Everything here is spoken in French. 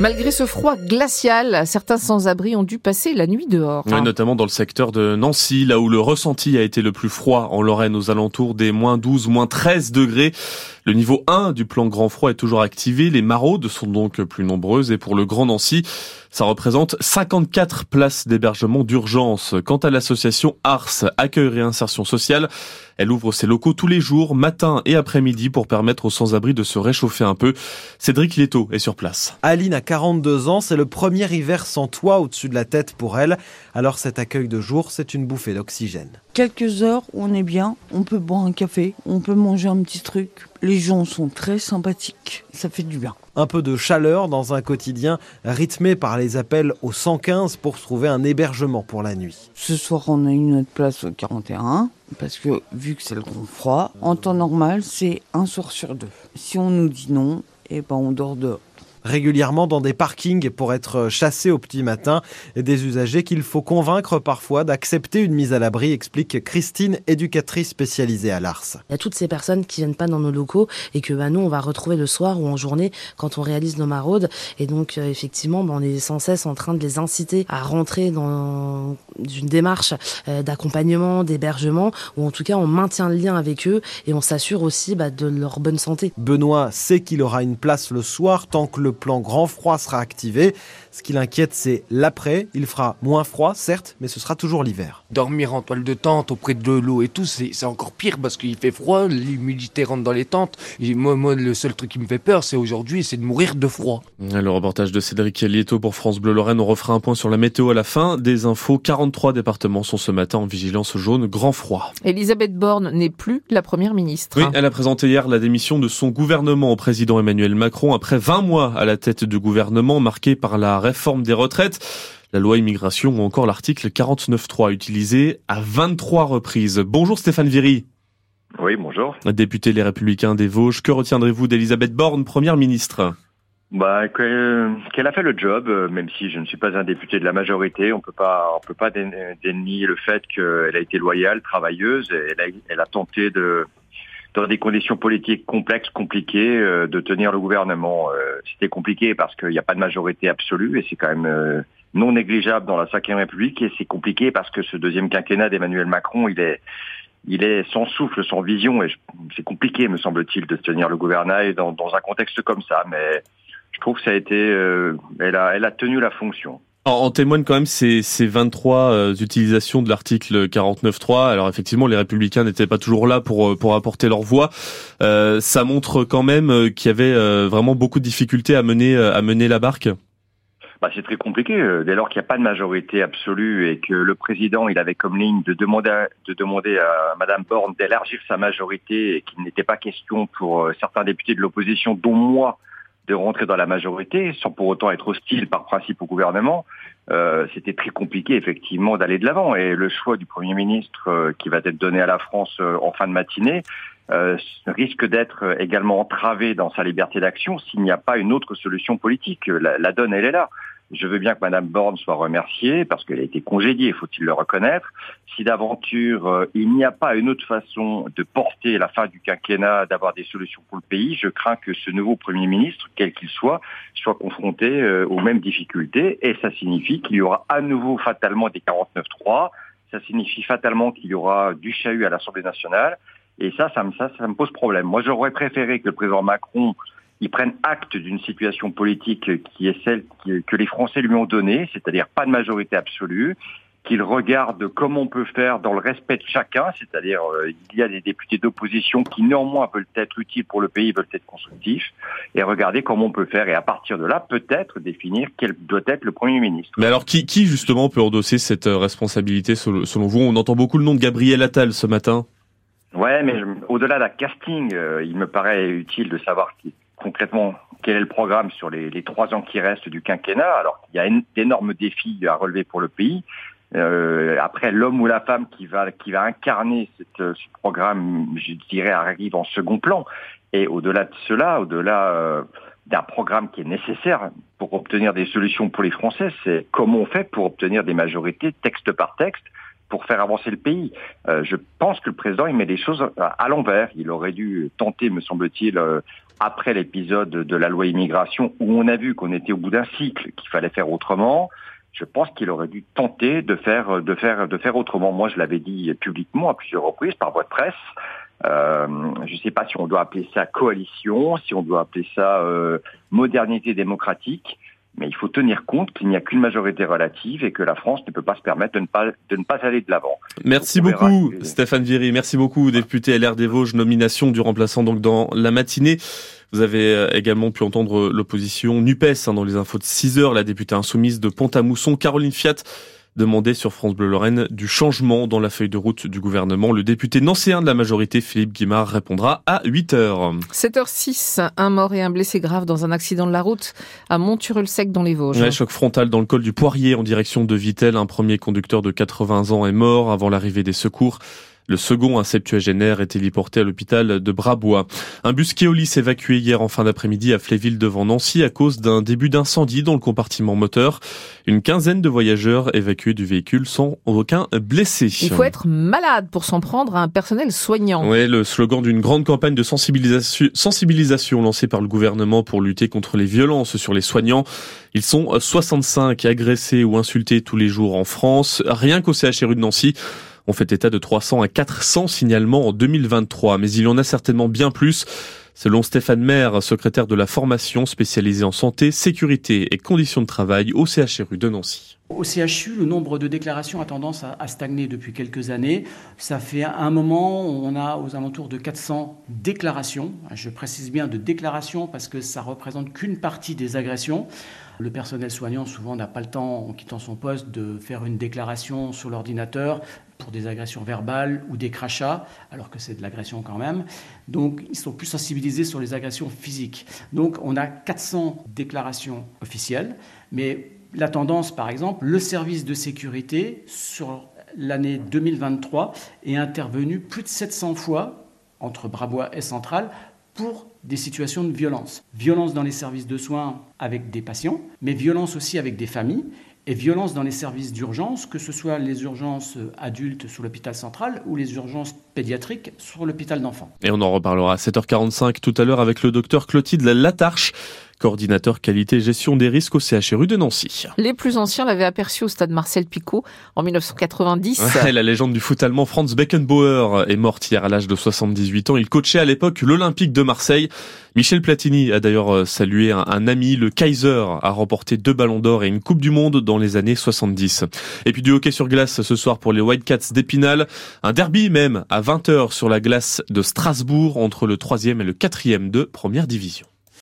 Malgré ce froid glacial, certains sans-abri ont dû passer la nuit dehors. notamment dans le secteur de Nancy, là où le ressenti a été le plus froid en Lorraine, aux alentours des moins 12, moins 13 degrés. Le niveau 1 du plan grand froid est toujours activé. Les maraudes sont donc plus nombreuses et pour le Grand Nancy, ça représente 54 places d'hébergement d'urgence. Quant à l'association ARS, Accueil Réinsertion Sociale, elle ouvre ses locaux tous les jours, matin et après-midi, pour permettre aux sans-abri de se réchauffer un peu. Cédric Leto est sur place. Aline a 42 ans, c'est le premier hiver sans toit au-dessus de la tête pour elle. Alors cet accueil de jour, c'est une bouffée d'oxygène. Quelques heures, on est bien, on peut boire un café, on peut manger un petit truc. Les gens sont très sympathiques, ça fait du bien un peu de chaleur dans un quotidien rythmé par les appels au 115 pour trouver un hébergement pour la nuit. Ce soir, on a une autre place au 41 parce que vu que c'est le grand froid, en temps normal, c'est un soir sur deux. Si on nous dit non, eh ben on dort dehors régulièrement dans des parkings pour être chassés au petit matin. Et des usagers qu'il faut convaincre parfois d'accepter une mise à l'abri, explique Christine, éducatrice spécialisée à l'ARS. Il y a toutes ces personnes qui viennent pas dans nos locaux et que bah, nous, on va retrouver le soir ou en journée quand on réalise nos maraudes. Et donc, euh, effectivement, bah, on est sans cesse en train de les inciter à rentrer dans une démarche euh, d'accompagnement, d'hébergement, ou en tout cas, on maintient le lien avec eux et on s'assure aussi bah, de leur bonne santé. Benoît sait qu'il aura une place le soir tant que le le plan grand froid sera activé. Ce qui l'inquiète, c'est l'après. Il fera moins froid, certes, mais ce sera toujours l'hiver. Dormir en toile de tente auprès de l'eau et tout, c'est encore pire parce qu'il fait froid, l'humidité rentre dans les tentes. Et moi, moi, le seul truc qui me fait peur, c'est aujourd'hui, c'est de mourir de froid. Le reportage de Cédric Lieto pour France Bleu Lorraine. On refera un point sur la météo à la fin. Des infos, 43 départements sont ce matin en vigilance jaune, grand froid. Elisabeth Borne n'est plus la première ministre. Oui, elle a présenté hier la démission de son gouvernement au président Emmanuel Macron après 20 mois à la tête du gouvernement marqué par la réforme des retraites la loi immigration ou encore l'article 49.3 utilisé à 23 reprises. Bonjour Stéphane Viry. Oui, bonjour. Député Les Républicains des Vosges, que retiendrez-vous d'Elisabeth Borne, première ministre? Bah, qu'elle a fait le job, euh, même si je ne suis pas un député de la majorité, on peut pas, on peut pas dénier le fait qu'elle a été loyale, travailleuse, et elle a, elle a tenté de, dans des conditions politiques complexes, compliquées, euh, de tenir le gouvernement. Euh, c'était compliqué parce qu'il n'y a pas de majorité absolue et c'est quand même euh, non négligeable dans la Ve République et c'est compliqué parce que ce deuxième quinquennat d'Emmanuel Macron, il est il est sans souffle, sans vision et c'est compliqué, me semble-t-il, de tenir le gouvernail dans, dans, un contexte comme ça. Mais je trouve que ça a été, elle a, elle a tenu la fonction. En, témoigne quand même ces, ces 23 euh, utilisations de l'article 49.3. Alors effectivement, les républicains n'étaient pas toujours là pour, euh, apporter leur voix. Euh, ça montre quand même qu'il y avait vraiment beaucoup de difficultés à mener, à mener la barque. Bah, c'est très compliqué. Dès lors qu'il n'y a pas de majorité absolue et que le président, il avait comme ligne de demander à, de demander à Madame Borne d'élargir sa majorité et qu'il n'était pas question pour certains députés de l'opposition, dont moi, de rentrer dans la majorité sans pour autant être hostile par principe au gouvernement, euh, c'était très compliqué effectivement d'aller de l'avant. Et le choix du Premier ministre euh, qui va être donné à la France euh, en fin de matinée risque d'être également entravé dans sa liberté d'action s'il n'y a pas une autre solution politique. la donne, elle est là. Je veux bien que Madame Borne soit remerciée parce qu'elle a été congédiée, faut-il le reconnaître. Si d'aventure euh, il n'y a pas une autre façon de porter la fin du quinquennat, d'avoir des solutions pour le pays, je crains que ce nouveau Premier ministre, quel qu'il soit, soit confronté euh, aux mêmes difficultés et ça signifie qu'il y aura à nouveau fatalement des 49-3, ça signifie fatalement qu'il y aura du chahut à l'Assemblée nationale et ça, ça me, ça, ça me pose problème. Moi, j'aurais préféré que le président Macron ils prennent acte d'une situation politique qui est celle que les Français lui ont donnée, c'est-à-dire pas de majorité absolue, qu'ils regardent comment on peut faire dans le respect de chacun, c'est-à-dire euh, il y a des députés d'opposition qui néanmoins veulent être utiles pour le pays, veulent être constructifs, et regarder comment on peut faire, et à partir de là, peut-être définir quel doit être le Premier ministre. Mais alors qui, qui justement peut endosser cette euh, responsabilité selon vous? On entend beaucoup le nom de Gabriel Attal ce matin. Ouais, mais au-delà d'un casting, euh, il me paraît utile de savoir qui, concrètement quel est le programme sur les, trois ans qui restent du quinquennat, alors qu'il y a d'énormes défis à relever pour le pays. Euh, après, l'homme ou la femme qui va qui va incarner cette, ce programme, je dirais, arrive en second plan. Et au-delà de cela, au-delà euh, d'un programme qui est nécessaire pour obtenir des solutions pour les Français, c'est comment on fait pour obtenir des majorités texte par texte pour faire avancer le pays. Euh, je pense que le président il met les choses à, l'envers. Il aurait dû tenter, me semble-t-il, après l'épisode de la loi immigration où on a vu qu'on était au bout d'un cycle, qu'il fallait faire autrement, je pense qu'il aurait dû tenter de faire, de faire, de faire autrement. Moi, je l'avais dit publiquement à plusieurs reprises par voie de presse. Euh, je ne sais pas si on doit appeler ça coalition, si on doit appeler ça euh, modernité démocratique, mais il faut tenir compte qu'il n'y a qu'une majorité relative et que la France ne peut pas se permettre de ne pas, de ne pas aller de l'avant. Merci beaucoup, Stéphane Viry. Merci beaucoup, député LR des Vosges, nomination du remplaçant donc dans la matinée. Vous avez euh, également pu entendre l'opposition NUPES hein, dans les infos de 6 heures, la députée insoumise de Pont-à-Mousson, Caroline Fiat, demandait sur France Bleu Lorraine du changement dans la feuille de route du gouvernement. Le député nancéen de la majorité, Philippe Guimard, répondra à 8 h 7h06, un mort et un blessé grave dans un accident de la route à Monturul-Sec dans les Vosges. Un choc frontal dans le col du Poirier en direction de Vitel. Un premier conducteur de 80 ans est mort avant l'arrivée des secours. Le second, un septuagénaire, est héliporté à l'hôpital de Brabois. Un bus Keolis évacué hier en fin d'après-midi à Fléville devant Nancy à cause d'un début d'incendie dans le compartiment moteur. Une quinzaine de voyageurs évacués du véhicule sans aucun blessé. Il faut être malade pour s'en prendre à un personnel soignant. Oui, le slogan d'une grande campagne de sensibilisation, sensibilisation lancée par le gouvernement pour lutter contre les violences sur les soignants. Ils sont 65 agressés ou insultés tous les jours en France, rien qu'au CHRU de Nancy. On fait état de 300 à 400 signalements en 2023, mais il y en a certainement bien plus. Selon Stéphane Maire, secrétaire de la formation spécialisée en santé, sécurité et conditions de travail au CHRU de Nancy. Au CHU, le nombre de déclarations a tendance à, stagner depuis quelques années. Ça fait un moment, on a aux alentours de 400 déclarations. Je précise bien de déclarations parce que ça représente qu'une partie des agressions. Le personnel soignant, souvent, n'a pas le temps, en quittant son poste, de faire une déclaration sur l'ordinateur pour des agressions verbales ou des crachats, alors que c'est de l'agression quand même. Donc, ils sont plus sensibilisés sur les agressions physiques. Donc, on a 400 déclarations officielles, mais la tendance, par exemple, le service de sécurité sur l'année 2023 est intervenu plus de 700 fois entre Brabois et Centrale pour des situations de violence. Violence dans les services de soins avec des patients, mais violence aussi avec des familles et violence dans les services d'urgence, que ce soit les urgences adultes sur l'hôpital central ou les urgences pédiatriques sur l'hôpital d'enfants. Et on en reparlera à 7h45 tout à l'heure avec le docteur Clotilde Latarche coordinateur qualité et gestion des risques au CHRU de Nancy. Les plus anciens l'avaient aperçu au stade Marcel Picot en 1990. la légende du foot allemand Franz Beckenbauer est morte hier à l'âge de 78 ans. Il coachait à l'époque l'Olympique de Marseille. Michel Platini a d'ailleurs euh, salué un, ami, le Kaiser, a remporté deux ballons d'or et une Coupe du Monde dans les années 70. Et puis du hockey sur glace ce soir pour les Whitecaps d'Épinal. Un derby même à 20h sur la glace de Strasbourg entre le troisième et le quatrième de première division.